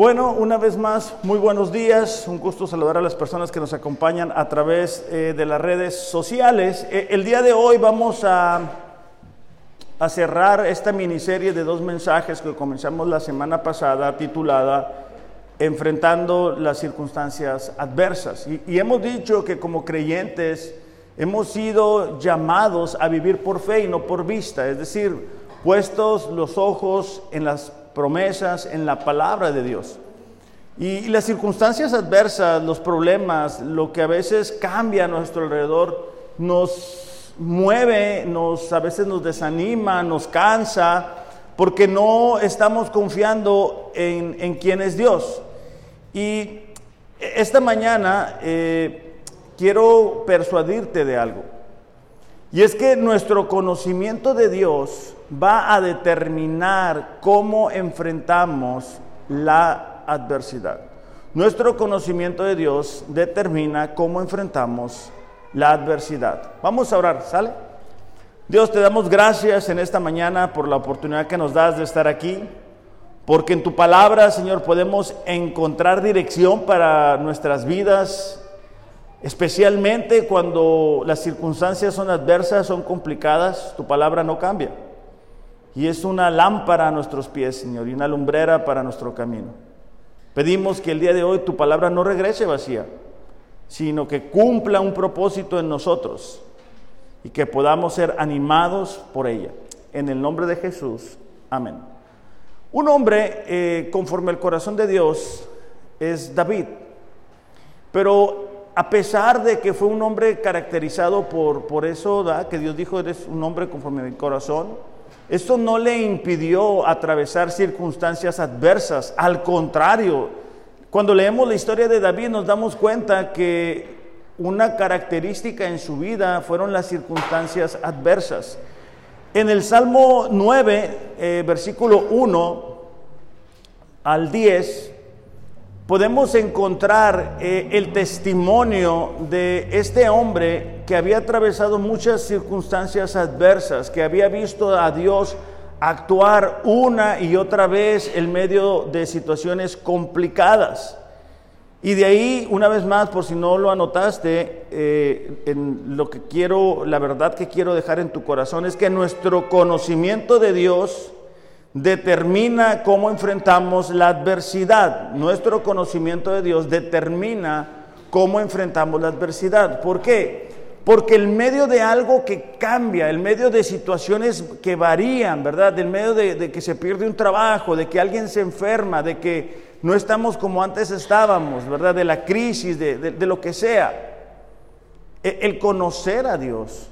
Bueno, una vez más, muy buenos días. Un gusto saludar a las personas que nos acompañan a través eh, de las redes sociales. Eh, el día de hoy vamos a, cerrar esta miniserie de dos mensajes que comenzamos la semana pasada titulada Enfrentando las circunstancias adversas. Y, y hemos dicho que como creyentes hemos sido llamados a vivir por fe y no por vista, es decir, puestos los ojos en las promesas, en la palabra de Dios. Y, las circunstancias adversas, los problemas, lo que a veces cambia a nuestro alrededor, nos mueve, nos, a veces nos desanima, nos cansa, porque no estamos confiando en, en quién es Dios. Y esta mañana eh, quiero persuadirte de algo. Y es que nuestro conocimiento de Dios va a determinar cómo enfrentamos la adversidad. Nuestro conocimiento de Dios determina cómo enfrentamos la adversidad. Vamos a orar, ¿sale? Dios, te damos gracias en esta mañana por la oportunidad que nos das de estar aquí, porque en tu palabra, Señor, podemos encontrar dirección para nuestras vidas, especialmente cuando las circunstancias son adversas, son complicadas, tu palabra no cambia y es una lámpara a nuestros pies, Señor, y una lumbrera para nuestro camino. Pedimos que el día de hoy tu palabra no regrese vacía, sino que cumpla un propósito en nosotros y que podamos ser animados por ella. En el nombre de Jesús, amén. Un hombre eh, conforme al corazón de Dios es David, pero a pesar de que fue un hombre caracterizado por, por eso, que Dios dijo, eres un hombre conforme al corazón, esto no le impidió atravesar circunstancias adversas, al contrario, cuando leemos la historia de David nos damos cuenta que una característica en su vida fueron las circunstancias adversas. En el Salmo 9, eh, versículo 1 al 10, podemos encontrar eh, el testimonio de este hombre que había atravesado muchas circunstancias adversas, que había visto a Dios actuar una y otra vez en medio de situaciones complicadas. Y de ahí, una vez más, por si no lo anotaste, eh, en lo que quiero, la verdad que quiero dejar en tu corazón es que nuestro conocimiento de Dios, determina cómo enfrentamos la adversidad. Nuestro conocimiento de Dios determina cómo enfrentamos la adversidad. ¿Por qué? Porque el medio de algo que cambia, el medio de situaciones que varían, ¿verdad? Del medio de, que se pierde un trabajo, de que alguien se enferma, de que no estamos como antes estábamos, ¿verdad? De la crisis, de, de lo que sea. E, el conocer a Dios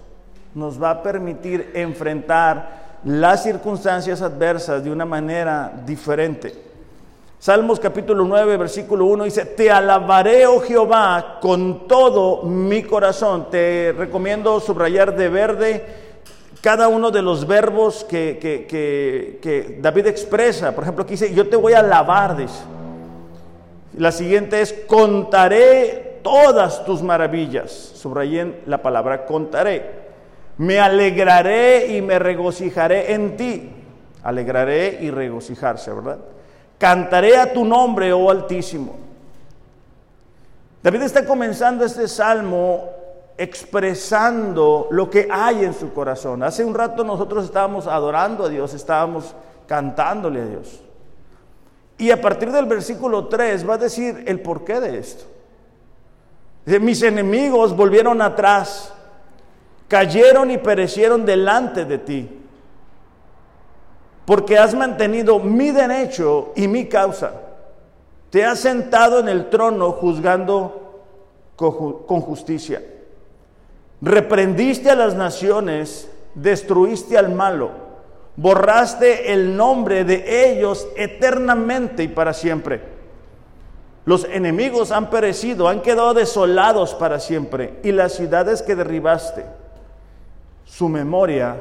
nos va a permitir enfrentar las circunstancias adversas de una manera diferente. Salmos capítulo 9, versículo 1 dice, te alabaré, oh Jehová, con todo mi corazón. Te recomiendo subrayar de verde cada uno de los verbos que, que, David expresa. Por ejemplo, aquí dice, yo te voy a alabar. La siguiente es, contaré todas tus maravillas. Subrayen la palabra contaré. Me alegraré y me regocijaré en ti. Alegraré y regocijarse, ¿verdad? Cantaré a tu nombre, oh Altísimo. David está comenzando este salmo expresando lo que hay en su corazón. Hace un rato nosotros estábamos adorando a Dios, estábamos cantándole a Dios. Y a partir del versículo 3 va a decir el porqué de esto. mis enemigos volvieron atrás cayeron y perecieron delante de ti, porque has mantenido mi derecho y mi causa. Te has sentado en el trono juzgando con justicia. Reprendiste a las naciones, destruiste al malo, borraste el nombre de ellos eternamente y para siempre. Los enemigos han perecido, han quedado desolados para siempre, y las ciudades que derribaste su memoria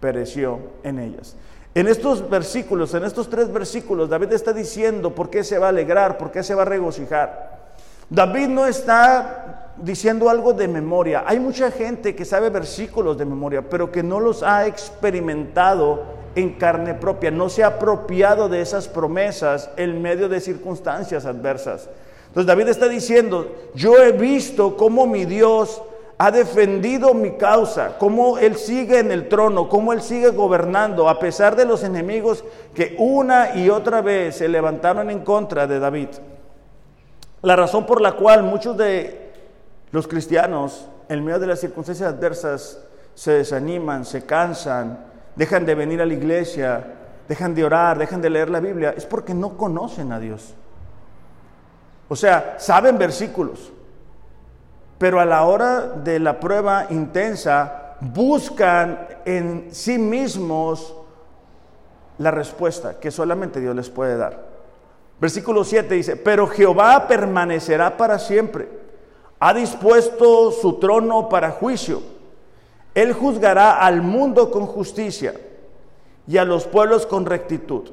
pereció en ellas. En estos versículos, en estos tres versículos, David está diciendo por qué se va a alegrar, por qué se va a regocijar. David no está diciendo algo de memoria. Hay mucha gente que sabe versículos de memoria, pero que no los ha experimentado en carne propia, no se ha apropiado de esas promesas en medio de circunstancias adversas. Entonces David está diciendo, yo he visto cómo mi Dios ha defendido mi causa, cómo Él sigue en el trono, cómo Él sigue gobernando, a pesar de los enemigos que una y otra vez se levantaron en contra de David. La razón por la cual muchos de los cristianos, en medio de las circunstancias adversas, se desaniman, se cansan, dejan de venir a la iglesia, dejan de orar, dejan de leer la Biblia, es porque no conocen a Dios. O sea, saben versículos, pero a la hora de la prueba intensa buscan en sí mismos la respuesta que solamente Dios les puede dar. Versículo 7 dice, pero Jehová permanecerá para siempre, ha dispuesto su trono para juicio, él juzgará al mundo con justicia y a los pueblos con rectitud.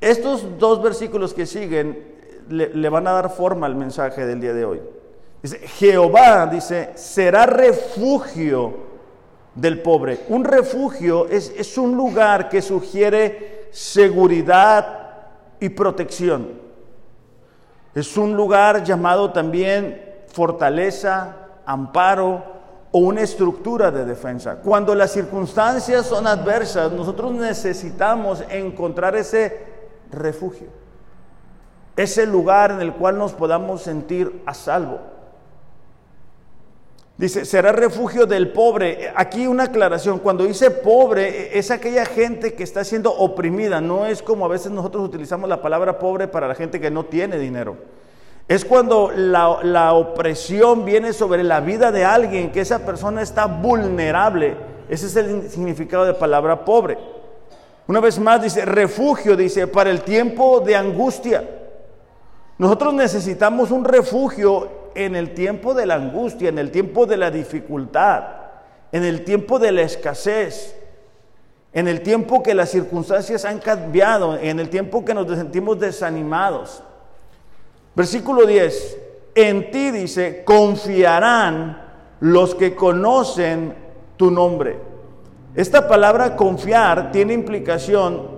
Estos dos versículos que siguen le, van a dar forma al mensaje del día de hoy. Dice, Jehová, dice, será refugio del pobre. Un refugio es, es un lugar que sugiere seguridad y protección. Es un lugar llamado también fortaleza, amparo o una estructura de defensa. Cuando las circunstancias son adversas, nosotros necesitamos encontrar ese refugio ese lugar en el cual nos podamos sentir a salvo. Dice, será refugio del pobre. Aquí una aclaración, cuando dice pobre, es aquella gente que está siendo oprimida, no es como a veces nosotros utilizamos la palabra pobre para la gente que no tiene dinero. Es cuando la, la opresión viene sobre la vida de alguien, que esa persona está vulnerable. Ese es el significado de palabra pobre. Una vez más dice, refugio, dice, para el tiempo de angustia. Nosotros necesitamos un refugio en el tiempo de la angustia, en el tiempo de la dificultad, en el tiempo de la escasez, en el tiempo que las circunstancias han cambiado, en el tiempo que nos sentimos desanimados. Versículo 10, en ti dice, confiarán los que conocen tu nombre. Esta palabra confiar tiene implicación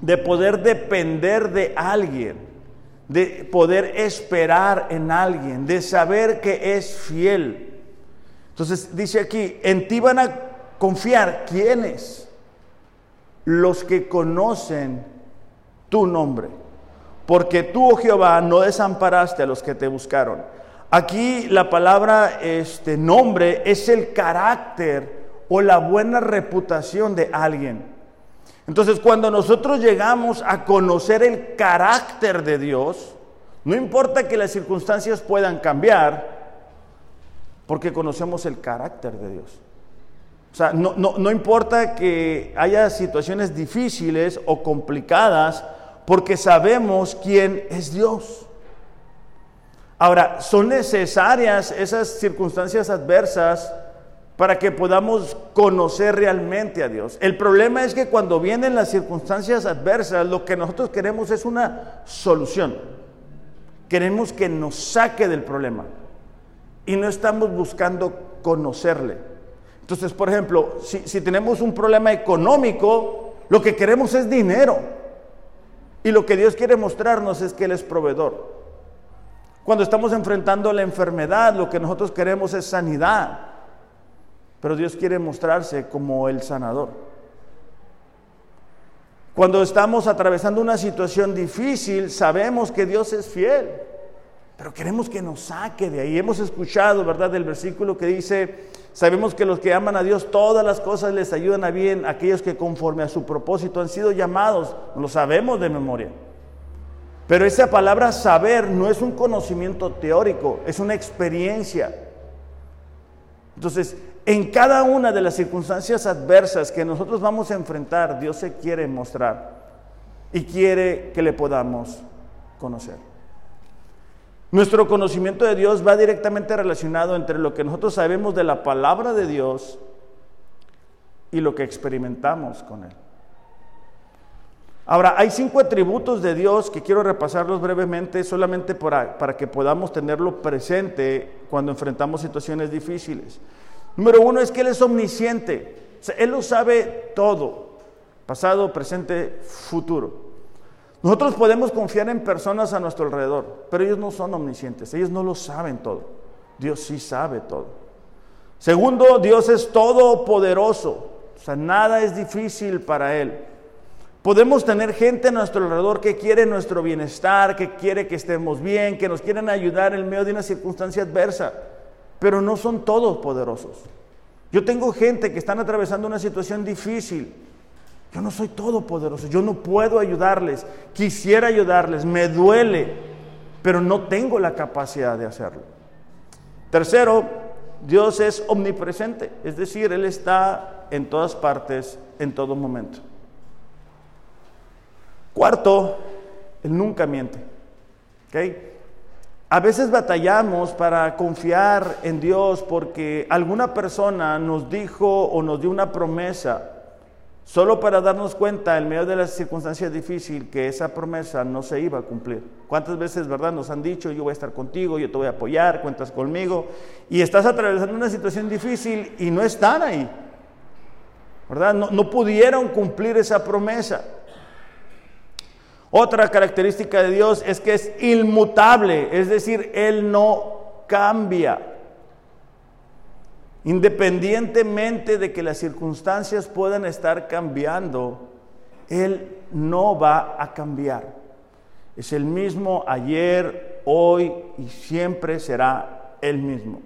de poder depender de alguien de poder esperar en alguien, de saber que es fiel. Entonces dice aquí, en ti van a confiar quiénes? Los que conocen tu nombre. Porque tú, oh Jehová, no desamparaste a los que te buscaron. Aquí la palabra este nombre es el carácter o la buena reputación de alguien. Entonces, cuando nosotros llegamos a conocer el carácter de Dios, no importa que las circunstancias puedan cambiar, porque conocemos el carácter de Dios. O sea, no, no, importa que haya situaciones difíciles o complicadas, porque sabemos quién es Dios. Ahora, ¿son necesarias esas circunstancias adversas para que podamos conocer realmente a Dios. El problema es que cuando vienen las circunstancias adversas, lo que nosotros queremos es una solución. Queremos que nos saque del problema y no estamos buscando conocerle. Entonces, por ejemplo, si, tenemos un problema económico, lo que queremos es dinero. Y lo que Dios quiere mostrarnos es que Él es proveedor. Cuando estamos enfrentando la enfermedad, lo que nosotros queremos es sanidad. Pero Dios quiere mostrarse como el sanador. Cuando estamos atravesando una situación difícil, sabemos que Dios es fiel, pero queremos que nos saque de ahí. Hemos escuchado, ¿verdad?, del versículo que dice, sabemos que los que aman a Dios, todas las cosas les ayudan a bien, aquellos que conforme a su propósito han sido llamados, lo sabemos de memoria. Pero esa palabra saber no es un conocimiento teórico, es una experiencia. Entonces, en cada una de las circunstancias adversas que nosotros vamos a enfrentar, Dios se quiere mostrar y quiere que le podamos conocer. Nuestro conocimiento de Dios va directamente relacionado entre lo que nosotros sabemos de la palabra de Dios y lo que experimentamos con Él. Ahora, hay cinco atributos de Dios que quiero repasarlos brevemente solamente para, para que podamos tenerlo presente cuando enfrentamos situaciones difíciles. Número uno es que Él es omnisciente. Él lo sabe todo. pasado, presente, futuro. Nosotros podemos confiar en personas a nuestro alrededor, pero ellos no son omniscientes, ellos no lo saben todo. Dios sí sabe todo. Segundo, Dios es todopoderoso, o sea, nada es difícil para Él. Podemos tener gente a nuestro alrededor que quiere nuestro bienestar, que quiere que estemos bien, que nos quieren ayudar en medio de una circunstancia adversa, pero no son todos poderosos. Yo tengo gente que están atravesando una situación difícil. Yo no soy todopoderoso, yo no puedo ayudarles. Quisiera ayudarles, me duele, pero no tengo la capacidad de hacerlo. Tercero, Dios es omnipresente, es decir, Él está en todas partes, en todo momento. Cuarto, Él nunca miente. A veces batallamos para confiar en Dios porque alguna persona nos dijo o nos dio una promesa solo para darnos cuenta en medio de las circunstancias difíciles que esa promesa no se iba a cumplir. ¿Cuántas veces, verdad, nos han dicho, yo voy a estar contigo, yo te voy a apoyar, cuentas conmigo, y estás atravesando una situación difícil y no están ahí? ¿Verdad? No, no pudieron cumplir esa promesa. Otra característica de Dios es que es inmutable, es decir, Él no cambia. Independientemente de que las circunstancias puedan estar cambiando, Él no va a cambiar. Es el mismo ayer, hoy y siempre será el mismo.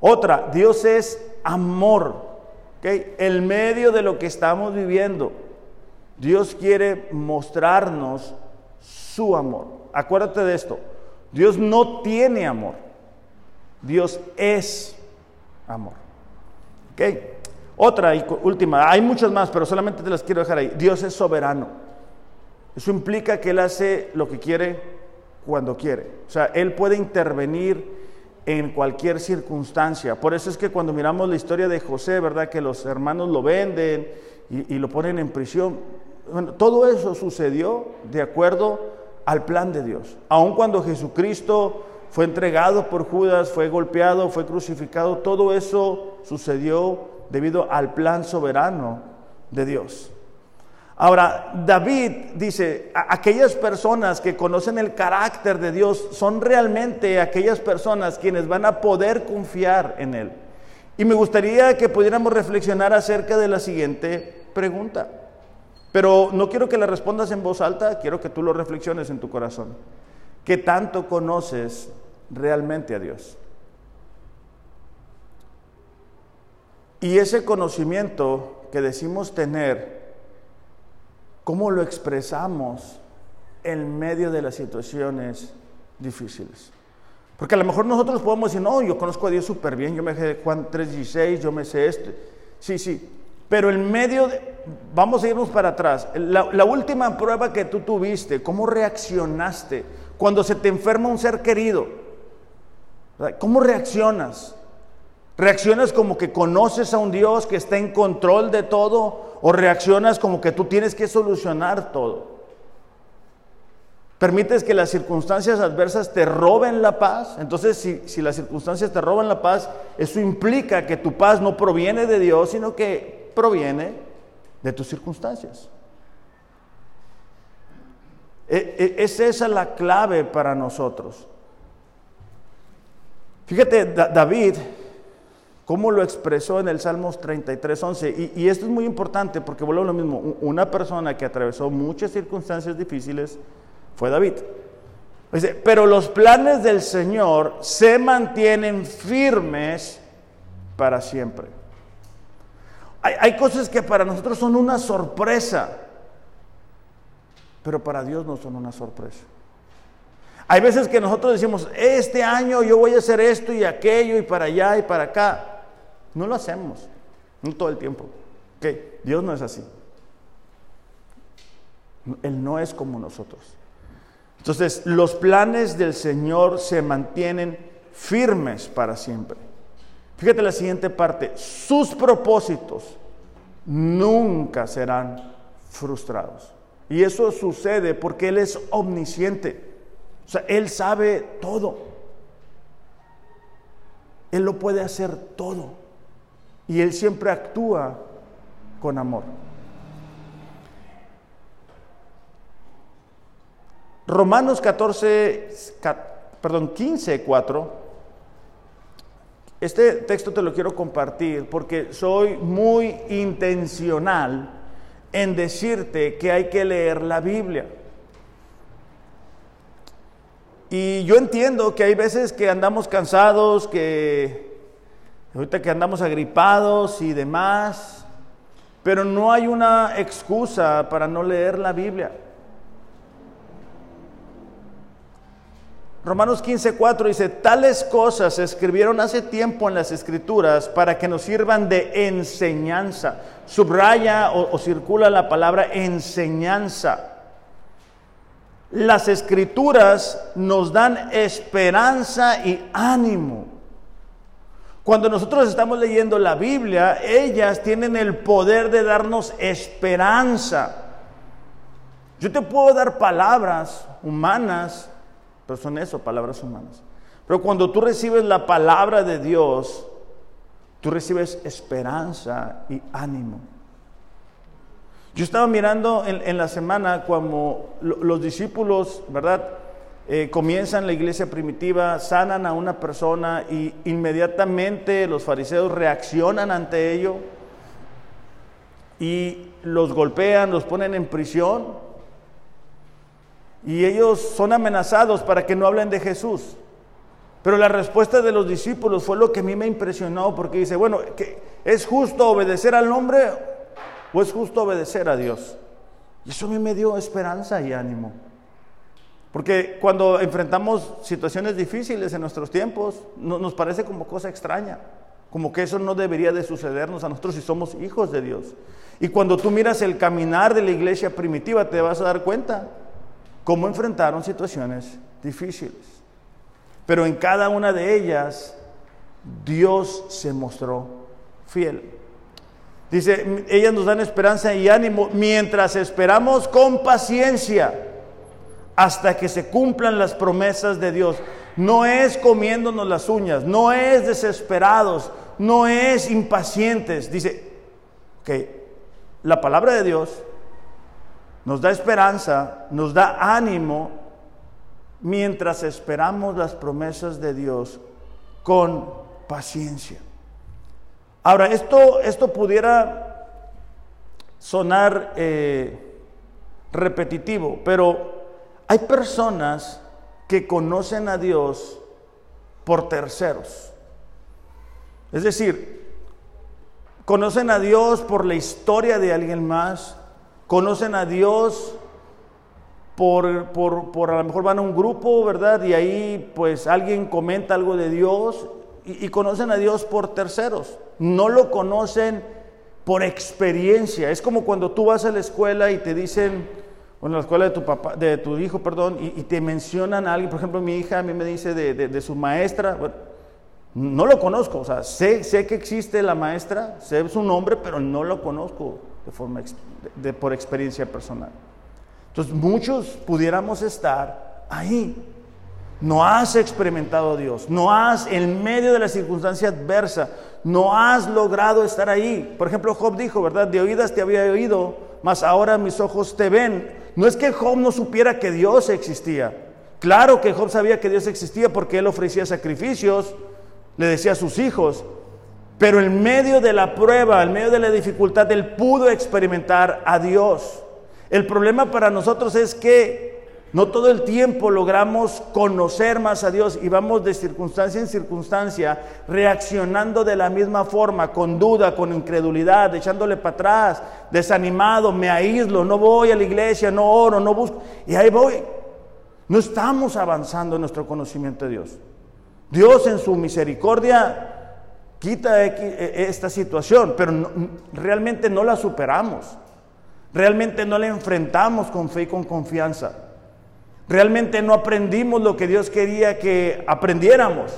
Otra, Dios es amor. El medio de lo que estamos viviendo, Dios quiere mostrarnos su amor. Acuérdate de esto. Dios no tiene amor. Dios es amor. ¿Ok? Otra y última, hay muchas más, pero solamente te las quiero dejar ahí. Dios es soberano. Eso implica que Él hace lo que quiere cuando quiere. O sea, Él puede intervenir en cualquier circunstancia. Por eso es que cuando miramos la historia de José, ¿verdad? Que los hermanos lo venden y, lo ponen en prisión. Todo eso sucedió de acuerdo al plan de Dios. Aun cuando Jesucristo fue entregado por Judas, fue golpeado, fue crucificado, todo eso sucedió debido al plan soberano de Dios. Ahora, David dice, aquellas personas que conocen el carácter de Dios son realmente aquellas personas quienes van a poder confiar en Él. Y me gustaría que pudiéramos reflexionar acerca de la siguiente pregunta. Pero no quiero que la respondas en voz alta, quiero que tú lo reflexiones en tu corazón. ¿Qué tanto conoces realmente a Dios. Y ese conocimiento que decimos tener, ¿cómo lo expresamos en medio de las situaciones difíciles? Porque a lo mejor nosotros podemos decir, no, yo conozco a Dios súper bien, yo me sé Juan 3.16, yo me sé este. Sí, sí, pero en medio de, vamos a irnos para atrás, la, la última prueba que tú tuviste, ¿cómo reaccionaste cuando se te enferma un ser querido? ¿Cómo reaccionas? ¿Reaccionas como que conoces a un Dios que está en control de todo o reaccionas como que tú tienes que solucionar todo? ¿Permites que las circunstancias adversas te roben la paz? Entonces, si, si las circunstancias te roban la paz, eso implica que tu paz no proviene de Dios, sino que proviene de tus circunstancias. E, e, es esa la clave para nosotros. Fíjate, David, cómo lo expresó en el Salmos 33, 11. Y, esto es muy importante porque vuelvo a lo mismo. Una persona que atravesó muchas circunstancias difíciles fue David. Dice, pero los planes del Señor se mantienen firmes para siempre. Hay, hay cosas que para nosotros son una sorpresa, pero para Dios no son una sorpresa. Hay veces que nosotros decimos, este año yo voy a hacer esto y aquello y para allá y para acá. No lo hacemos, no todo el tiempo. ¿Qué? Dios no es así. Él no es como nosotros. Entonces, los planes del Señor se mantienen firmes para siempre. Fíjate la siguiente parte, sus propósitos nunca serán frustrados. Y eso sucede porque Él es omnisciente. O sea, Él sabe todo. Él lo puede hacer todo. Y Él siempre actúa con amor. Romanos 14, perdón, 15, 4. Este texto te lo quiero compartir porque soy muy intencional en decirte que hay que leer la Biblia. Y yo entiendo que hay veces que andamos cansados, que ahorita que andamos agripados y demás, pero no hay una excusa para no leer la Biblia. Romanos 15, 4 dice, tales cosas se escribieron hace tiempo en las escrituras para que nos sirvan de enseñanza. Subraya o, o circula la palabra enseñanza. Las escrituras nos dan esperanza y ánimo. Cuando nosotros estamos leyendo la Biblia, ellas tienen el poder de darnos esperanza. Yo te puedo dar palabras humanas pero son eso, palabras humanas. Pero cuando tú recibes la palabra de Dios, tú recibes esperanza y ánimo. Yo estaba mirando en, la semana como los discípulos, ¿verdad? Eh, comienzan la iglesia primitiva, sanan a una persona y inmediatamente los fariseos reaccionan ante ello y los golpean, los ponen en prisión y ellos son amenazados para que no hablen de Jesús. Pero la respuesta de los discípulos fue lo que a mí me impresionó porque dice, bueno, ¿es justo obedecer al hombre o es justo obedecer a Dios? Y eso a mí me dio esperanza y ánimo. Porque cuando enfrentamos situaciones difíciles en nuestros tiempos, nos parece como cosa extraña, como que eso no debería de sucedernos a nosotros si somos hijos de Dios. Y cuando tú miras el caminar de la iglesia primitiva, te vas a dar cuenta cómo enfrentaron situaciones difíciles. Pero en cada una de ellas Dios se mostró fiel. Dice, ellas nos dan esperanza y ánimo mientras esperamos con paciencia hasta que se cumplan las promesas de Dios. No es comiéndonos las uñas, no es desesperados, no es impacientes. Dice que la palabra de Dios nos da esperanza, nos da ánimo mientras esperamos las promesas de Dios con paciencia. Ahora, esto, esto pudiera sonar eh, repetitivo, pero hay personas que conocen a Dios por terceros. Es decir, conocen a Dios por la historia de alguien más, conocen a Dios por, por, a lo mejor van a un grupo, ¿verdad? Y ahí pues alguien comenta algo de Dios y, conocen a Dios por terceros. No lo conocen por experiencia. Es como cuando tú vas a la escuela y te dicen, bueno, la escuela de tu papá, de tu hijo, perdón, y, te mencionan a alguien, por ejemplo, mi hija a mí me dice de, de, su maestra, no lo conozco, o sea, sé, sé que existe la maestra, sé su nombre, pero no lo conozco de forma de, por experiencia personal. Entonces muchos pudiéramos estar ahí. No has experimentado a Dios, no has, en medio de la circunstancia adversa, no has logrado estar ahí. Por ejemplo, Job dijo, ¿verdad? De oídas te había oído, mas ahora mis ojos te ven. No es que Job no supiera que Dios existía. Claro que Job sabía que Dios existía porque él ofrecía sacrificios, le decía a sus hijos, pero en medio de la prueba, en medio de la dificultad, él pudo experimentar a Dios. El problema para nosotros es que no todo el tiempo logramos conocer más a Dios y vamos de circunstancia en circunstancia reaccionando de la misma forma, con duda, con incredulidad, echándole para atrás, desanimado, me aíslo, no voy a la iglesia, no oro, no busco. Y ahí voy. No estamos avanzando en nuestro conocimiento de Dios. Dios en su misericordia quita e, esta situación, pero realmente no la superamos. Realmente no la enfrentamos con fe y con confianza. Realmente no aprendimos lo que Dios quería que aprendiéramos.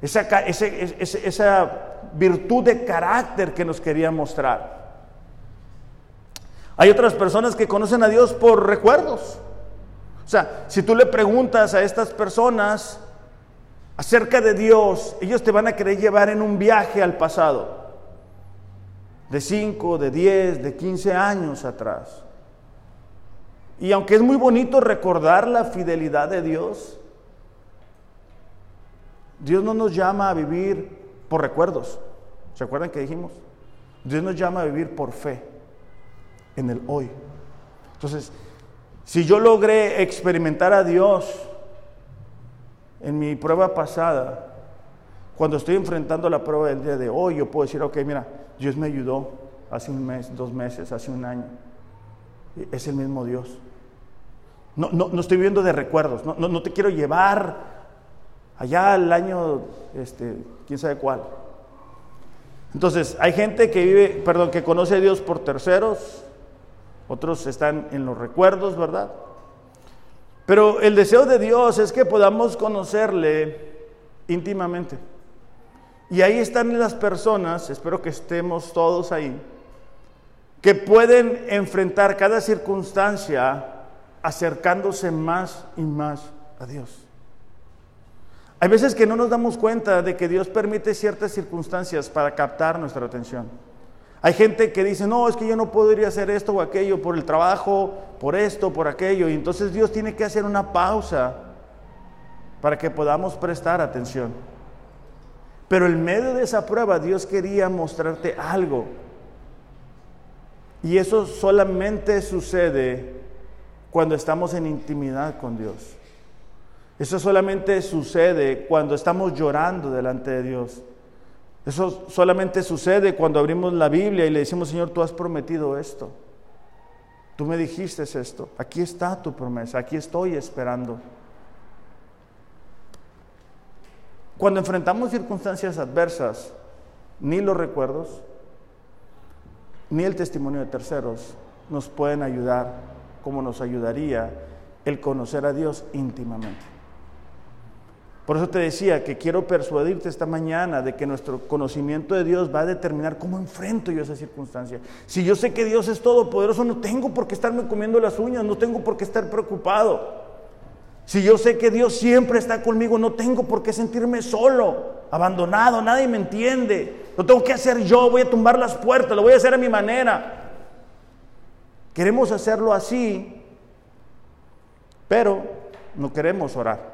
Esa, esa virtud de carácter que nos quería mostrar. Hay otras personas que conocen a Dios por recuerdos. O sea, si tú le preguntas a estas personas, acerca de Dios, ellos te van a querer llevar en un viaje al pasado, de 5, de 10, de 15 años atrás. Y aunque es muy bonito recordar la fidelidad de Dios, Dios no nos llama a vivir por recuerdos. ¿Se acuerdan que dijimos? Dios nos llama a vivir por fe en el hoy. Entonces, si yo logré experimentar a Dios en mi prueba pasada, cuando estoy enfrentando la prueba del día de hoy, yo puedo decir, ok, mira, Dios me ayudó hace un mes, dos meses, hace un año. Es el mismo Dios. No, no, estoy viviendo de recuerdos, no, no, te quiero llevar allá al año, este, quién sabe cuál. Entonces, hay gente que vive, perdón, que conoce a Dios por terceros, otros están en los recuerdos, ¿verdad? Pero el deseo de Dios es que podamos conocerle íntimamente. Y ahí están las personas, espero que estemos todos ahí, que pueden enfrentar cada circunstancia acercándose más y más a Dios. Hay veces que no nos damos cuenta de que Dios permite ciertas circunstancias para captar nuestra atención. Hay gente que dice, no, es que yo no podría hacer esto o aquello por el trabajo, por esto, por aquello. Y entonces Dios tiene que hacer una pausa para que podamos prestar atención. Pero en medio de esa prueba Dios quería mostrarte algo. Y eso solamente sucede cuando estamos en intimidad con Dios. Eso solamente sucede cuando estamos llorando delante de Dios. Eso solamente sucede cuando abrimos la Biblia y le decimos, Señor, tú has prometido esto. Tú me dijiste esto. Aquí está tu promesa. Aquí estoy esperando. Cuando enfrentamos circunstancias adversas, ni los recuerdos, ni el testimonio de terceros nos pueden ayudar como nos ayudaría el conocer a Dios íntimamente. Por eso te decía que quiero persuadirte esta mañana de que nuestro conocimiento de Dios va a determinar cómo enfrento yo esa circunstancia. Si yo sé que Dios es todopoderoso, no tengo por qué estarme comiendo las uñas, no tengo por qué estar preocupado. Si yo sé que Dios siempre está conmigo, no tengo por qué sentirme solo, abandonado, nadie me entiende. Lo tengo que hacer yo, voy a tumbar las puertas, lo voy a hacer a mi manera. Queremos hacerlo así, pero no queremos orar.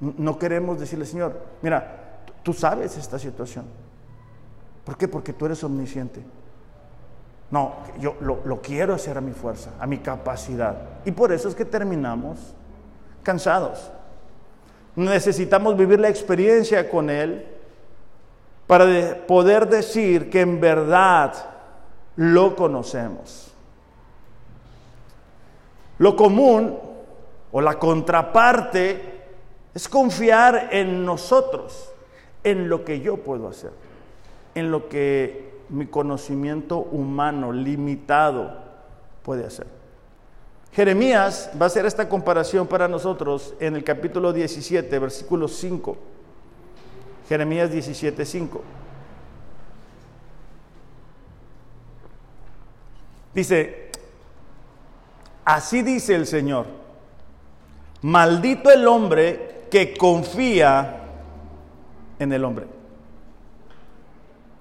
No queremos decirle, Señor, mira, tú sabes esta situación. ¿Por qué? Porque tú eres omnisciente. No, yo lo, quiero hacer a mi fuerza, a mi capacidad. Y por eso es que terminamos cansados. Necesitamos vivir la experiencia con Él para poder decir que en verdad lo conocemos. Lo común o la contraparte es confiar en nosotros, en lo que yo puedo hacer, en lo que mi conocimiento humano limitado puede hacer. Jeremías va a hacer esta comparación para nosotros en el capítulo 17, versículo 5. Jeremías 17, 5. Dice, así dice el Señor, maldito el hombre que confía en el hombre.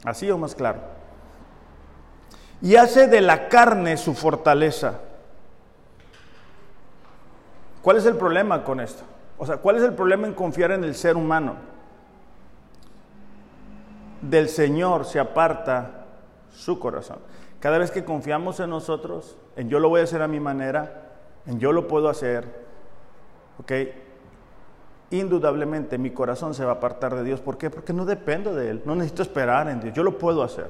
Así o más claro. Y hace de la carne su fortaleza. ¿Cuál es el problema con esto? O sea, ¿cuál es el problema en confiar en el ser humano? Del Señor se aparta su corazón. Cada vez que confiamos en nosotros, en yo lo voy a hacer a mi manera, en yo lo puedo hacer, ¿ok? indudablemente mi corazón se va a apartar de Dios. ¿Por qué? Porque no dependo de Él, no necesito esperar en Dios, yo lo puedo hacer.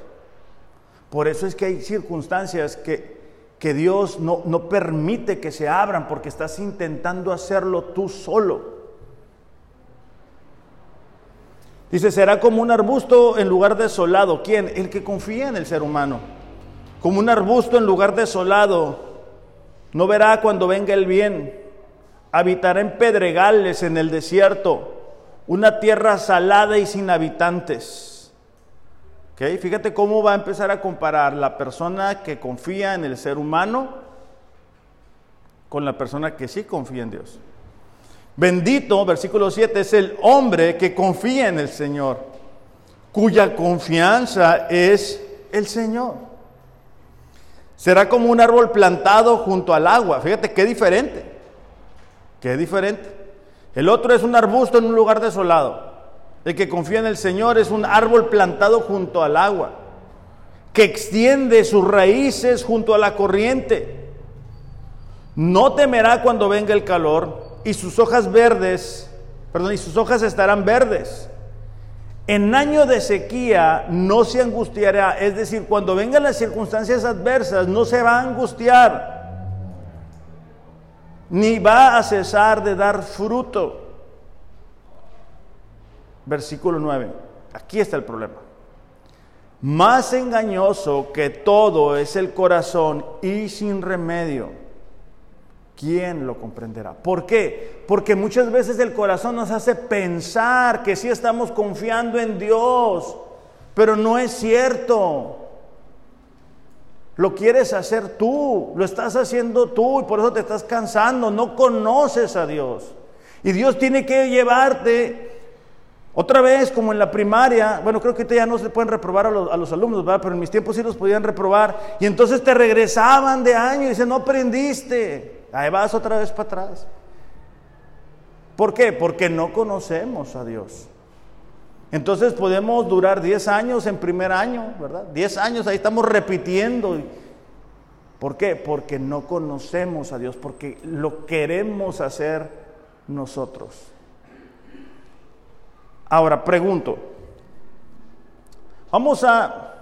Por eso es que hay circunstancias que, que Dios no, no permite que se abran porque estás intentando hacerlo tú solo. Dice, será como un arbusto en lugar desolado. ¿Quién? El que confía en el ser humano. Como un arbusto en lugar desolado. No verá cuando venga el bien habitará en pedregales en el desierto, una tierra salada y sin habitantes. ¿Okay? Fíjate cómo va a empezar a comparar la persona que confía en el ser humano con la persona que sí confía en Dios. Bendito, versículo 7, es el hombre que confía en el Señor, cuya confianza es el Señor. Será como un árbol plantado junto al agua. Fíjate qué diferente. Qué diferente. El otro es un arbusto en un lugar desolado. El que confía en el Señor es un árbol plantado junto al agua, que extiende sus raíces junto a la corriente. No temerá cuando venga el calor y sus hojas verdes, perdón, y sus hojas estarán verdes. En año de sequía no se angustiará, es decir, cuando vengan las circunstancias adversas no se va a angustiar, ni va a cesar de dar fruto. Versículo 9, aquí está el problema. Más engañoso que todo es el corazón y sin remedio. ¿Quién lo comprenderá? ¿Por qué? Porque muchas veces el corazón nos hace pensar que sí estamos confiando en Dios, pero no es cierto. Lo quieres hacer tú, lo estás haciendo tú y por eso te estás cansando, no conoces a Dios. Y Dios tiene que llevarte otra vez, como en la primaria, bueno, creo que ya no se pueden reprobar a los, alumnos, ¿verdad? Pero en mis tiempos sí los podían reprobar. Y entonces te regresaban de año y dicen, no aprendiste. Ahí vas otra vez para atrás. ¿Por qué? Porque no conocemos a Dios. Entonces podemos durar 10 años en primer año, ¿verdad? 10 años ahí estamos repitiendo. ¿Por qué? Porque no conocemos a Dios, porque lo queremos hacer nosotros. Ahora, pregunto, vamos a,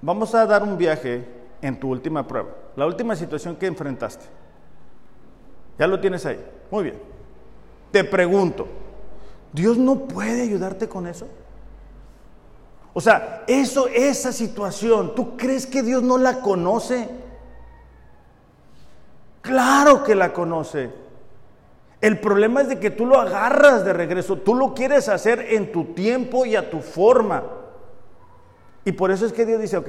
vamos a dar un viaje en tu última prueba, la última situación que enfrentaste. Ya lo tienes ahí. Muy bien. Te pregunto, ¿Dios no puede ayudarte con eso? O sea, eso, esa situación, ¿tú crees que Dios no la conoce? Claro que la conoce. El problema es de que tú lo agarras de regreso, tú lo quieres hacer en tu tiempo y a tu forma. Y por eso es que Dios dice, ok,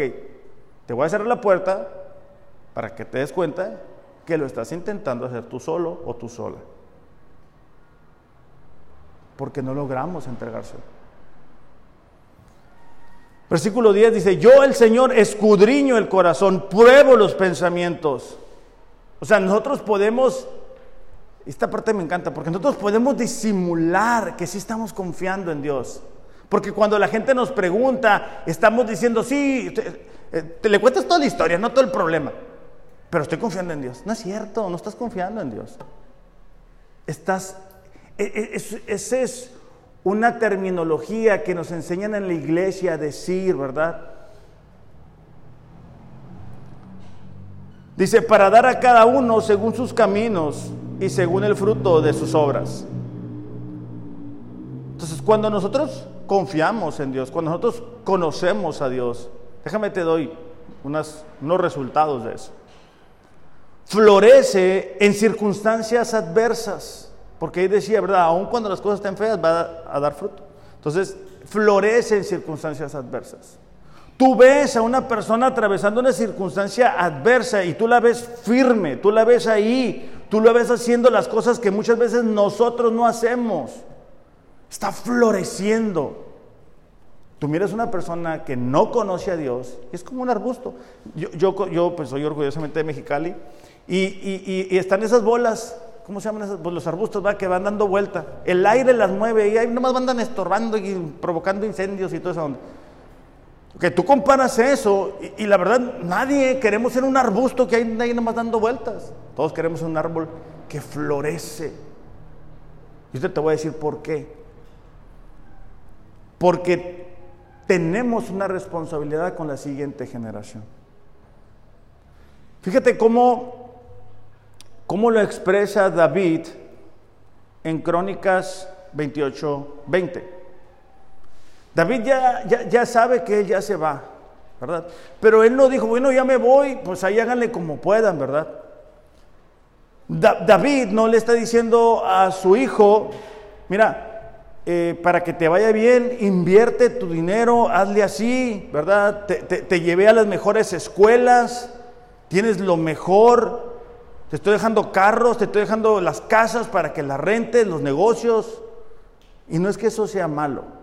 te voy a cerrar la puerta para que te des cuenta que lo estás intentando hacer tú solo o tú sola. Porque no logramos entregárselo. Versículo 10 dice, yo el Señor escudriño el corazón, pruebo los pensamientos. O sea, nosotros podemos, esta parte me encanta, porque nosotros podemos disimular que sí estamos confiando en Dios. Porque cuando la gente nos pregunta, estamos diciendo, sí, eh, te, le cuentas toda la historia, no todo el problema. Pero estoy confiando en Dios. No es cierto, no estás confiando en Dios. Estás, e, e, esa es una terminología que nos enseñan en la iglesia a decir, ¿verdad? Dice, para dar a cada uno según sus caminos y según el fruto de sus obras. Entonces, cuando nosotros confiamos en Dios, cuando nosotros conocemos a Dios, Déjame te doy unos resultados de eso. Florece en circunstancias adversas, porque ahí decía, ¿verdad? Aun cuando las cosas estén feas va a dar fruto. Entonces, florece en circunstancias adversas. Tú ves a una persona atravesando una circunstancia adversa y tú la ves firme, tú la ves ahí, tú la ves haciendo las cosas que muchas veces nosotros no hacemos. Está floreciendo. Tú miras una persona que no conoce a Dios, es como un arbusto. Yo, yo, pues soy orgullosamente de Mexicali y, están esas bolas, ¿cómo se llaman esas? Pues los arbustos va, que van dando vuelta. El aire las mueve y ahí nomás andan estorbando y provocando incendios y todo eso. Que tú comparas eso y, la verdad nadie queremos ser un arbusto que hay ahí nomás dando vueltas. Todos queremos un árbol que florece. Y usted te voy a decir por qué. Porque tenemos una responsabilidad con la siguiente generación. Fíjate cómo, cómo lo expresa David en Crónicas 28, 20. David ya, ya, sabe que él ya se va, ¿verdad? Pero él no dijo, bueno, ya me voy, pues ahí háganle como puedan, ¿verdad? David no le está diciendo a su hijo, mira, eh, para que te vaya bien, invierte tu dinero, hazle así, ¿verdad? Te, te, llevé a las mejores escuelas, tienes lo mejor, te estoy dejando carros, te estoy dejando las casas para que las rentes, los negocios. Y no es que eso sea malo,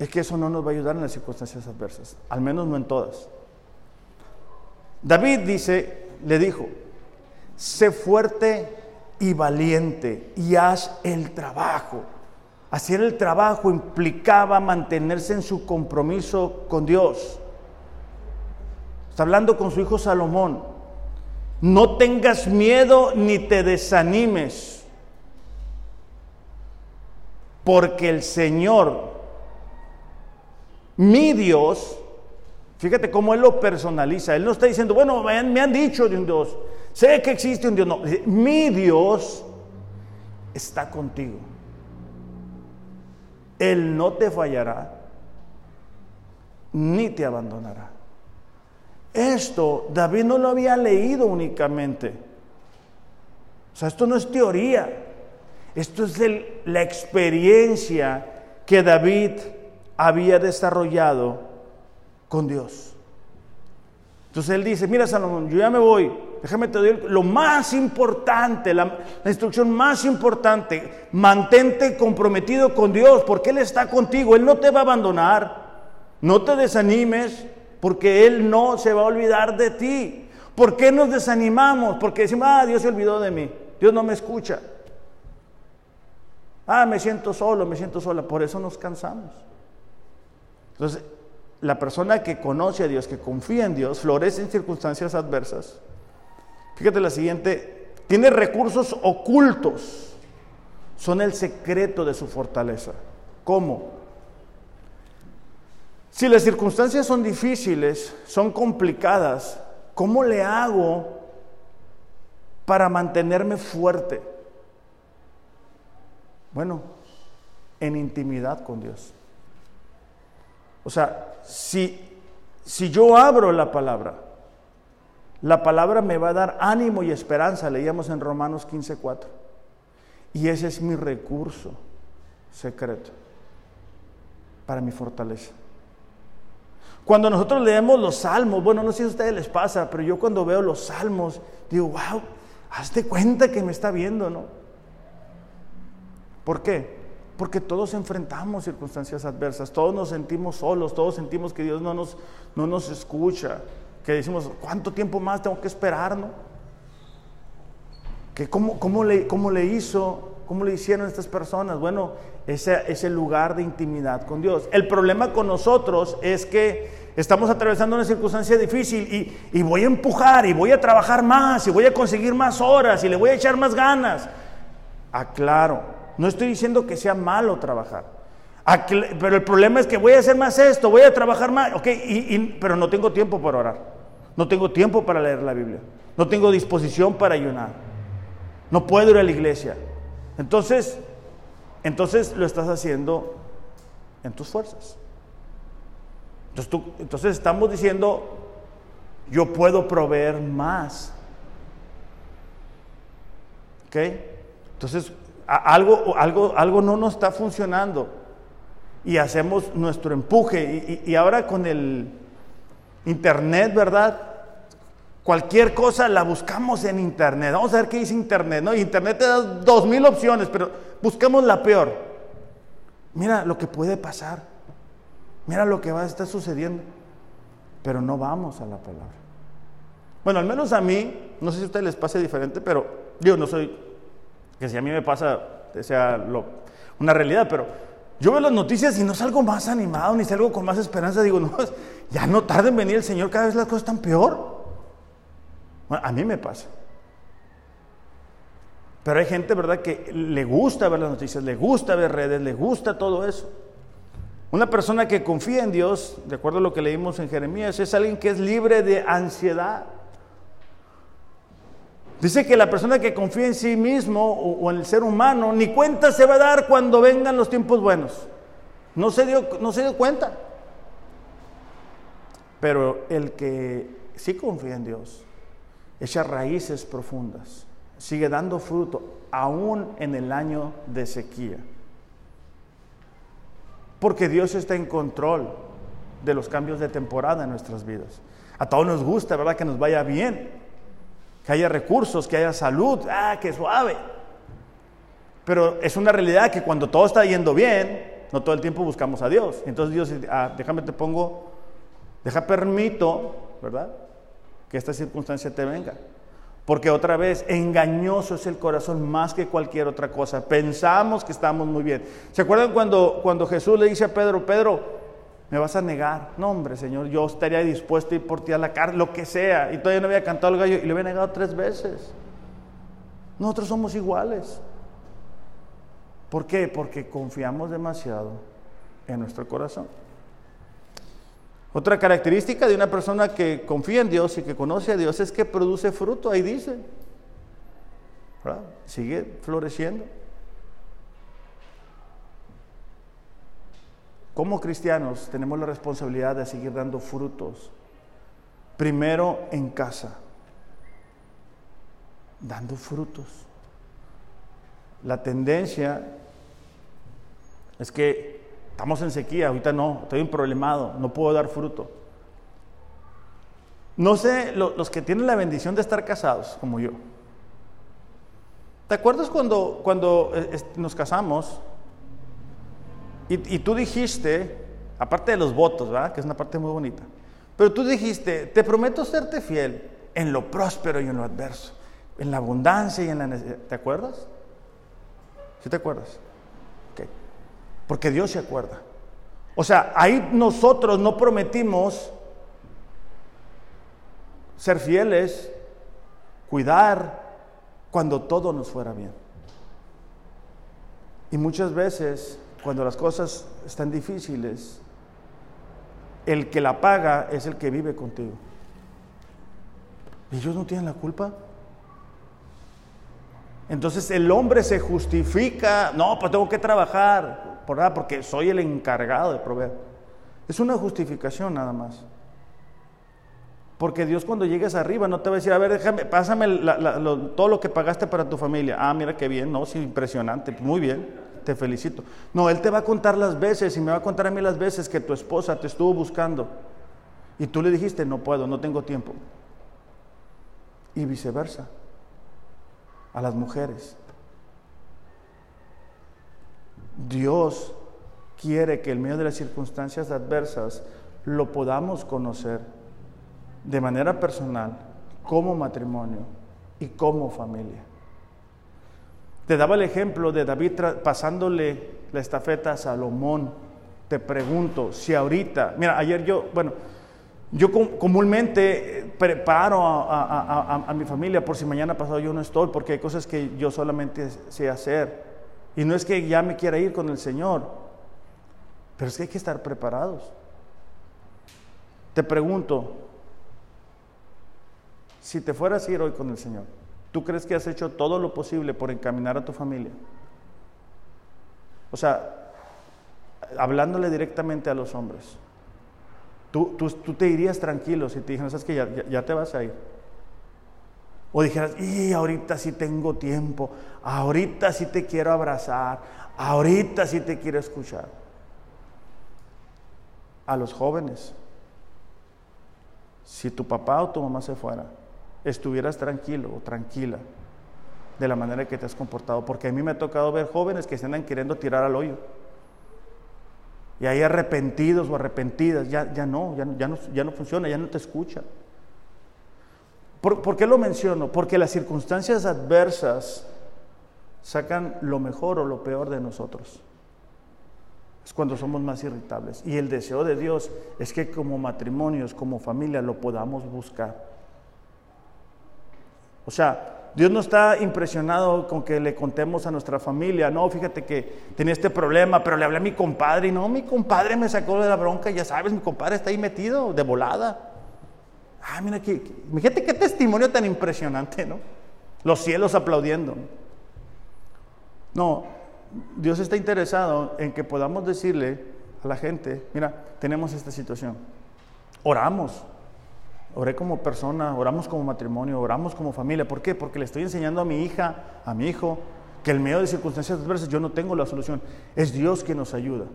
es que eso no nos va a ayudar en las circunstancias adversas, al menos no en todas. David dice, le dijo, sé fuerte y valiente y haz el trabajo. Hacer el trabajo implicaba mantenerse en su compromiso con Dios. Está hablando con su hijo Salomón. No tengas miedo ni te desanimes, porque el Señor, mi Dios, fíjate cómo Él lo personaliza. Él no está diciendo, bueno, me han, dicho de un Dios, sé que existe un Dios. No, mi Dios está contigo. Él no te fallará, ni te abandonará. Esto David no lo había leído únicamente. O sea, esto no es teoría. Esto es la experiencia que David había desarrollado con Dios. Entonces él dice, mira Salomón, yo ya me voy, déjame te doy lo más importante, la, la, instrucción más importante, mantente comprometido con Dios, porque Él está contigo, Él no te va a abandonar, no te desanimes, porque Él no se va a olvidar de ti. ¿Por qué nos desanimamos? Porque decimos, ah, Dios se olvidó de mí, Dios no me escucha. Ah, me siento solo, me siento sola, por eso nos cansamos. Entonces, la persona que conoce a Dios, que confía en Dios, florece en circunstancias adversas. Fíjate la siguiente, tiene recursos ocultos, son el secreto de su fortaleza. ¿Cómo? Si las circunstancias son difíciles, son complicadas, ¿cómo le hago para mantenerme fuerte? Bueno, en intimidad con Dios. O sea, si, si yo abro la palabra, la palabra me va a dar ánimo y esperanza, leíamos en Romanos 15:4. Y ese es mi recurso secreto para mi fortaleza. Cuando nosotros leemos los salmos, bueno, no sé si a ustedes les pasa, pero yo cuando veo los salmos, digo, wow, hazte cuenta que me está viendo, ¿no? ¿Por qué? Porque todos enfrentamos circunstancias adversas, todos nos sentimos solos, todos sentimos que Dios no nos, no nos escucha, que decimos, ¿cuánto tiempo más tengo que esperar, no? Que cómo, cómo, le, cómo le hizo, cómo le hicieron estas personas. Bueno, ese, ese lugar de intimidad con Dios. El problema con nosotros es que estamos atravesando una circunstancia difícil y, y, voy a empujar y voy a trabajar más y voy a conseguir más horas y le voy a echar más ganas. Aclaro, no estoy diciendo que sea malo trabajar, pero el problema es que voy a hacer más esto, voy a trabajar más, ok, pero no tengo tiempo para orar, no tengo tiempo para leer la Biblia, no tengo disposición para ayunar, no puedo ir a la iglesia. Entonces, entonces lo estás haciendo en tus fuerzas. Entonces, estamos diciendo, yo puedo proveer más. ¿Ok? Entonces, algo, algo, algo no nos está funcionando y hacemos nuestro empuje. Y, ahora con el Internet, ¿verdad? Cualquier cosa la buscamos en Internet. Vamos a ver qué dice Internet, ¿no? Internet te da dos mil opciones, pero buscamos la peor. Mira lo que puede pasar. Mira lo que va a estar sucediendo. Pero no vamos a la palabra. Bueno, al menos a mí, no sé si a ustedes les pase diferente, pero yo no soy, que si a mí me pasa, sea lo, una realidad, pero yo veo las noticias y no salgo más animado, ni salgo con más esperanza. Digo, no, ya no tarde en venir el Señor, cada vez las cosas están peor. Bueno, a mí me pasa. Pero hay gente, ¿verdad?, que le gusta ver las noticias, le gusta ver redes, le gusta todo eso. Una persona que confía en Dios, de acuerdo a lo que leímos en Jeremías, es alguien que es libre de ansiedad. Dice que la persona que confía en sí mismo o, en el ser humano, ni cuenta se va a dar cuando vengan los tiempos buenos. No se dio, no se dio cuenta. Pero el que sí confía en Dios, echa raíces profundas, sigue dando fruto aún en el año de sequía. Porque Dios está en control de los cambios de temporada en nuestras vidas. A todos nos gusta, ¿verdad? Que nos vaya bien, que haya recursos, que haya salud, ah, que suave. Pero es una realidad que cuando todo está yendo bien, no todo el tiempo buscamos a Dios. Entonces Dios dice, ah, déjame te pongo, deja permito, ¿verdad? que esta circunstancia te venga. Porque otra vez, engañoso es el corazón más que cualquier otra cosa. Pensamos que estamos muy bien. ¿Se acuerdan cuando, cuando Jesús le dice a Pedro, Pedro, me vas a negar? No, hombre, Señor, yo estaría dispuesto a ir por ti a la cárcel, lo que sea. Y todavía no había cantado el gallo y le había negado tres veces. Nosotros somos iguales. ¿Por qué? Porque confiamos demasiado en nuestro corazón. Otra característica de una persona que confía en Dios y que conoce a Dios es que produce fruto, ahí dice. Sigue floreciendo. Como cristianos tenemos la responsabilidad de seguir dando frutos. Primero en casa, dando frutos. La tendencia es que Estamos en sequía, ahorita no, estoy un problemado, no puedo dar fruto. No sé, los que tienen la bendición de estar casados, como yo. ¿Te acuerdas cuando, cuando eh, nos casamos y, tú dijiste, aparte de los votos, ¿verdad? que es una parte muy bonita, pero tú dijiste, te prometo serte fiel en lo próspero y en lo adverso, en la abundancia y en la necesidad. ¿Te acuerdas? ¿Sí te acuerdas? porque Dios se acuerda. O sea, ahí nosotros no prometimos ser fieles, cuidar, cuando todo nos fuera bien. Y muchas veces, cuando las cosas están difíciles, el que la paga es el que vive contigo. ¿Y ellos no tienen la culpa? Entonces el hombre se justifica, no, pues tengo que trabajar porque soy el encargado de proveer. Es una justificación nada más. Porque Dios cuando llegues arriba no te va a decir, a ver, déjame, pásame todo lo que pagaste para tu familia. Ah, mira qué bien, no, sí, impresionante, muy bien, te felicito. No, Él te va a contar las veces y me va a contar a mí las veces que tu esposa te estuvo buscando. Y tú le dijiste, no puedo, no tengo tiempo. Y viceversa, a las mujeres. Dios quiere que en medio de las circunstancias adversas lo podamos conocer de manera personal, como matrimonio y como familia. Te daba el ejemplo de David pasándole la estafeta a Salomón. Te pregunto si ahorita, mira, ayer yo, bueno, yo comúnmente preparo a, a mi familia por si mañana pasado yo no estoy, porque hay cosas que yo solamente sé hacer. Y no es que ya me quiera ir con el Señor, pero es que hay que estar preparados. Te pregunto, si te fueras a ir hoy con el Señor, ¿tú crees que has hecho todo lo posible por encaminar a tu familia? O sea, hablándole directamente a los hombres, tú, te irías tranquilo si te dijeran, sabes que ya te vas a ir. O dijeras, y ahorita sí tengo tiempo, ahorita sí te quiero abrazar, ahorita sí te quiero escuchar. A los jóvenes, si tu papá o tu mamá se fuera, estuvieras tranquilo o tranquila de la manera que te has comportado, porque a mí me ha tocado ver jóvenes que se andan queriendo tirar al hoyo. Y hay arrepentidos o arrepentidas, ya, ya no, ya, ya no, ya no funciona, ya no te escucha. ¿Por, qué lo menciono? Porque las circunstancias adversas sacan lo mejor o lo peor de nosotros. Es cuando somos más irritables. Y el deseo de Dios es que como matrimonios, como familia, lo podamos buscar. O sea, Dios no está impresionado con que le contemos a nuestra familia, no, fíjate que tenía este problema, pero le hablé a mi compadre y no, mi compadre me sacó de la bronca, ya sabes, mi compadre está ahí metido de volada. Ah, mira, que, fíjate qué testimonio tan impresionante, ¿no? Los cielos aplaudiendo. No, Dios está interesado en que podamos decirle a la gente, mira, tenemos esta situación. Oramos. Oré como persona, oramos como matrimonio, oramos como familia. ¿Por qué? Porque le estoy enseñando a mi hija, a mi hijo, que en medio de circunstancias adversas yo no tengo la solución. Es Dios quien nos ayuda.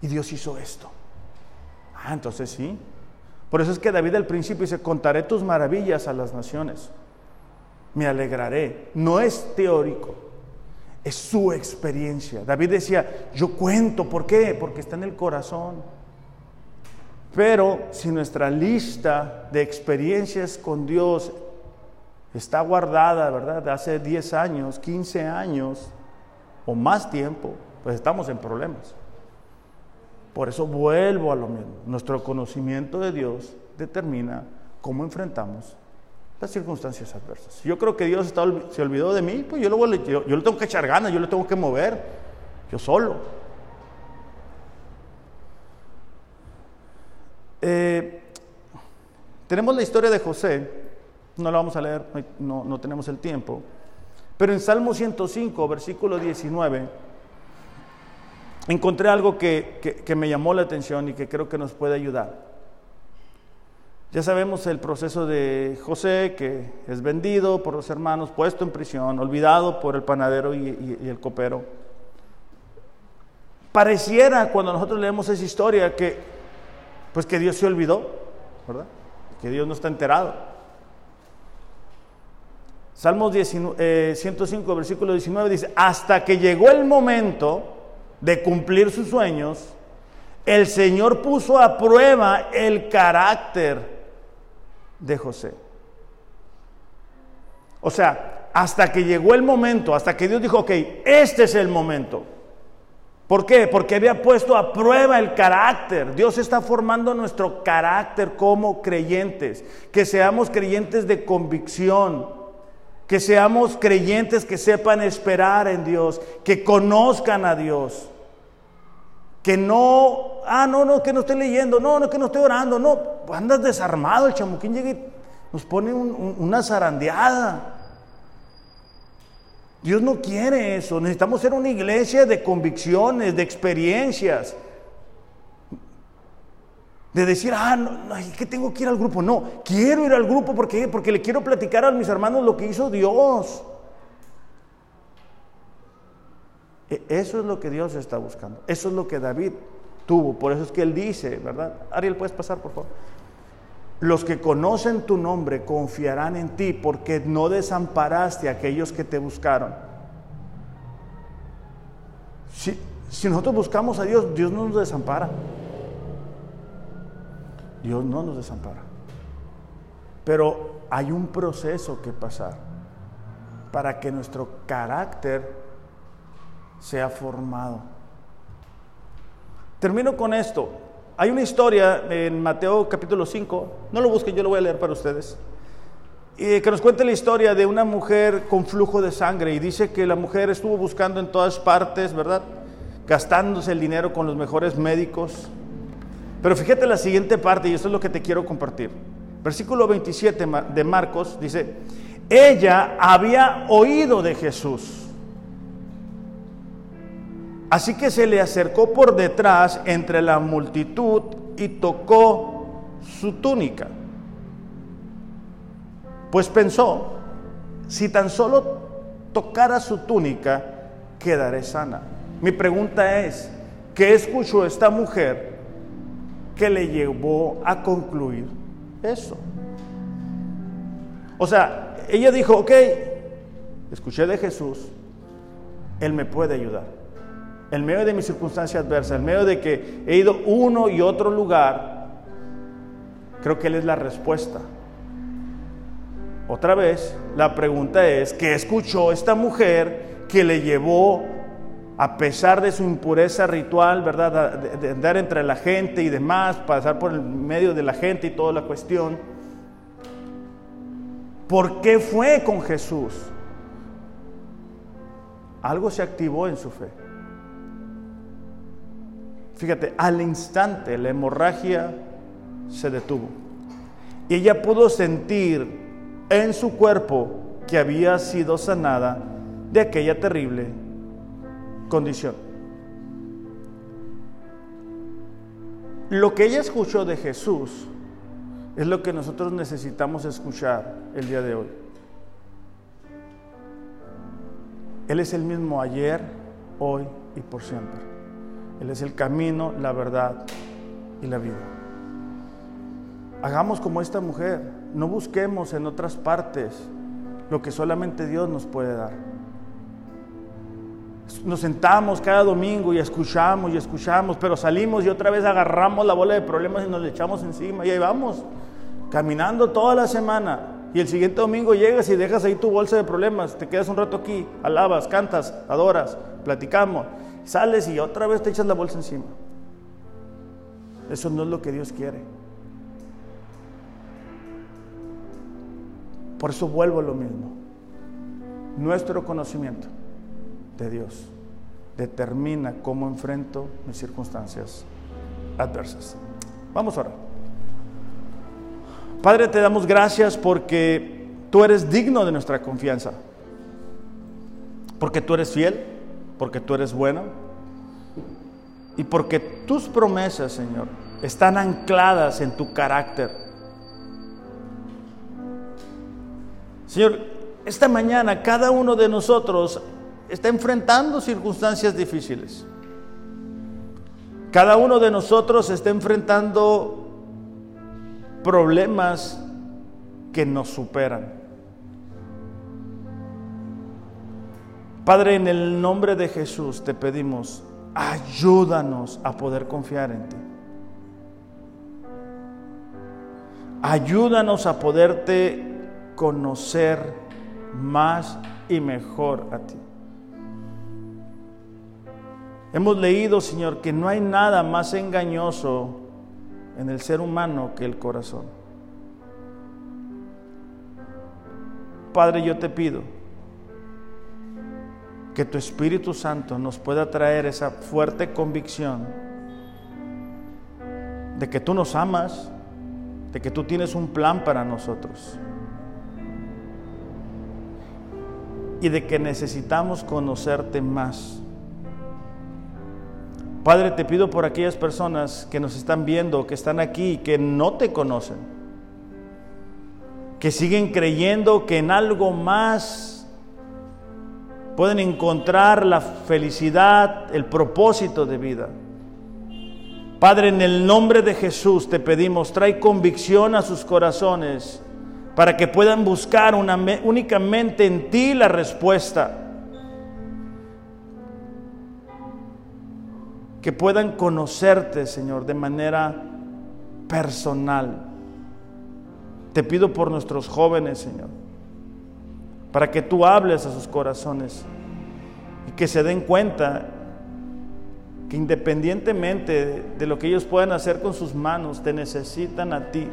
Y Dios hizo esto. Ah, entonces sí, por eso es que David al principio dice, contaré tus maravillas a las naciones. Me alegraré. No es teórico, es su experiencia. David decía, yo cuento, ¿por qué? Porque está en el corazón. Pero si nuestra lista de experiencias con Dios está guardada, ¿verdad? De hace 10 años, 15 años o más tiempo, pues estamos en problemas. Por eso vuelvo a lo mismo. Nuestro conocimiento de Dios determina cómo enfrentamos las circunstancias adversas. Yo creo que Dios se olvidó de mí, pues yo, le, yo, yo le tengo que echar ganas, yo le tengo que mover, yo solo. Eh, tenemos la historia de José, no la vamos a leer, no, tenemos el tiempo, pero en Salmo 105, versículo 19, encontré algo que, que me llamó la atención y que creo que nos puede ayudar. Ya sabemos el proceso de José, que es vendido por los hermanos, puesto en prisión, olvidado por el panadero y, el copero. Pareciera cuando nosotros leemos esa historia que pues que Dios se olvidó, ¿verdad? Que Dios no está enterado. Salmos 105, eh, versículo 19 dice, hasta que llegó el momento de cumplir sus sueños, el Señor puso a prueba el carácter de José. O sea, hasta que llegó el momento, hasta que Dios dijo, ok, este es el momento. ¿Por qué? Porque había puesto a prueba el carácter. Dios está formando nuestro carácter como creyentes. Que seamos creyentes de convicción. Que seamos creyentes que sepan esperar en Dios. Que conozcan a Dios. Que no, ah, no, no, que no esté leyendo. No, no, que no esté orando. No, andas desarmado. El chamuquín llega y nos pone una zarandeada. Dios no quiere eso. Necesitamos ser una iglesia de convicciones, de experiencias. De decir, ah, no, que tengo que ir al grupo. No, quiero ir al grupo porque, porque le quiero platicar a mis hermanos lo que hizo Dios. E, eso es lo que Dios está buscando. Eso es lo que David tuvo. Por eso es que él dice, ¿verdad? Ariel, ¿puedes pasar, por favor? Los que conocen tu nombre confiarán en ti porque no desamparaste a aquellos que te buscaron. Si, nosotros buscamos a Dios, Dios no nos desampara. Dios no nos desampara. Pero hay un proceso que pasar para que nuestro carácter sea formado. Termino con esto. Hay una historia en Mateo capítulo 5, no lo busquen, yo lo voy a leer para ustedes, y que nos cuenta la historia de una mujer con flujo de sangre y dice que la mujer estuvo buscando en todas partes, ¿verdad? Gastándose el dinero con los mejores médicos. Pero fíjate la siguiente parte y esto es lo que te quiero compartir. Versículo 27 de Marcos dice, ella había oído de Jesús Así que se le acercó por detrás entre la multitud y tocó su túnica. Pues pensó, si tan solo tocara su túnica, quedaré sana. Mi pregunta es, ¿qué escuchó esta mujer que le llevó a concluir eso? O sea, ella dijo, ok, escuché de Jesús, Él me puede ayudar en medio de mi circunstancia adversa, en medio de que he ido uno y otro lugar, creo que Él es la respuesta. Otra vez, la pregunta es, ¿qué escuchó esta mujer que le llevó, a pesar de su impureza ritual, ¿verdad? De, andar entre la gente y demás, pasar por el medio de la gente y toda la cuestión? ¿Por qué fue con Jesús? Algo se activó en su fe. Fíjate, al instante la hemorragia se detuvo. Y ella pudo sentir en su cuerpo que había sido sanada de aquella terrible condición. Lo que ella escuchó de Jesús es lo que nosotros necesitamos escuchar el día de hoy. Él es el mismo ayer, hoy y por siempre. Él es el camino, la verdad y la vida. Hagamos como esta mujer, no busquemos en otras partes lo que solamente Dios nos puede dar. Nos sentamos cada domingo y escuchamos y escuchamos, pero salimos y otra vez agarramos la bola de problemas y nos echamos encima y ahí vamos, caminando toda la semana. Y el siguiente domingo llegas y dejas ahí tu bolsa de problemas, te quedas un rato aquí, alabas, cantas, adoras, platicamos, sales y otra vez te echas la bolsa encima. Eso no es lo que Dios quiere. Por eso vuelvo a lo mismo. Nuestro conocimiento de Dios determina cómo enfrento mis circunstancias adversas. Vamos a orar. Padre, te damos gracias porque tú eres digno de nuestra confianza. Porque tú eres fiel, porque tú eres bueno y porque tus promesas, Señor, están ancladas en tu carácter. Señor, esta mañana cada uno de nosotros está enfrentando circunstancias difíciles. Cada uno de nosotros está enfrentando problemas que nos superan. Padre, en el nombre de Jesús te pedimos, ayúdanos a poder confiar en ti. Ayúdanos a poderte conocer más y mejor a ti. Hemos leído, Señor, que no hay nada más engañoso en el ser humano que el corazón. Padre, yo te pido que tu Espíritu Santo nos pueda traer esa fuerte convicción de que tú nos amas, de que tú tienes un plan para nosotros y de que necesitamos conocerte más. Padre, te pido por aquellas personas que nos están viendo, que están aquí, que no te conocen, que siguen creyendo que en algo más pueden encontrar la felicidad, el propósito de vida. Padre, en el nombre de Jesús te pedimos, trae convicción a sus corazones para que puedan buscar únicamente en ti la respuesta que puedan conocerte, Señor, de manera personal. Te pido por nuestros jóvenes, Señor, para que tú hables a sus corazones y que se den cuenta que independientemente de lo que ellos puedan hacer con sus manos, te necesitan a ti.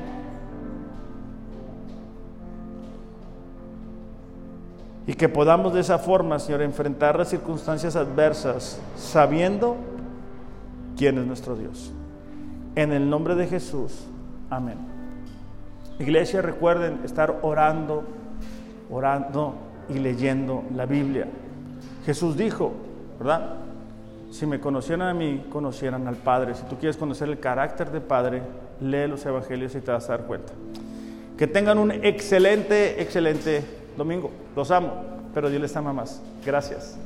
Y que podamos de esa forma, Señor, enfrentar las circunstancias adversas sabiendo quién es nuestro Dios. En el nombre de Jesús, amén. Iglesia, recuerden estar orando, orando y leyendo la Biblia. Jesús dijo, ¿verdad? Si me conocieran a mí, conocieran al Padre. Si tú quieres conocer el carácter de Padre, lee los Evangelios y te vas a dar cuenta. Que tengan un excelente, excelente domingo. Los amo, pero Dios les ama más. Gracias.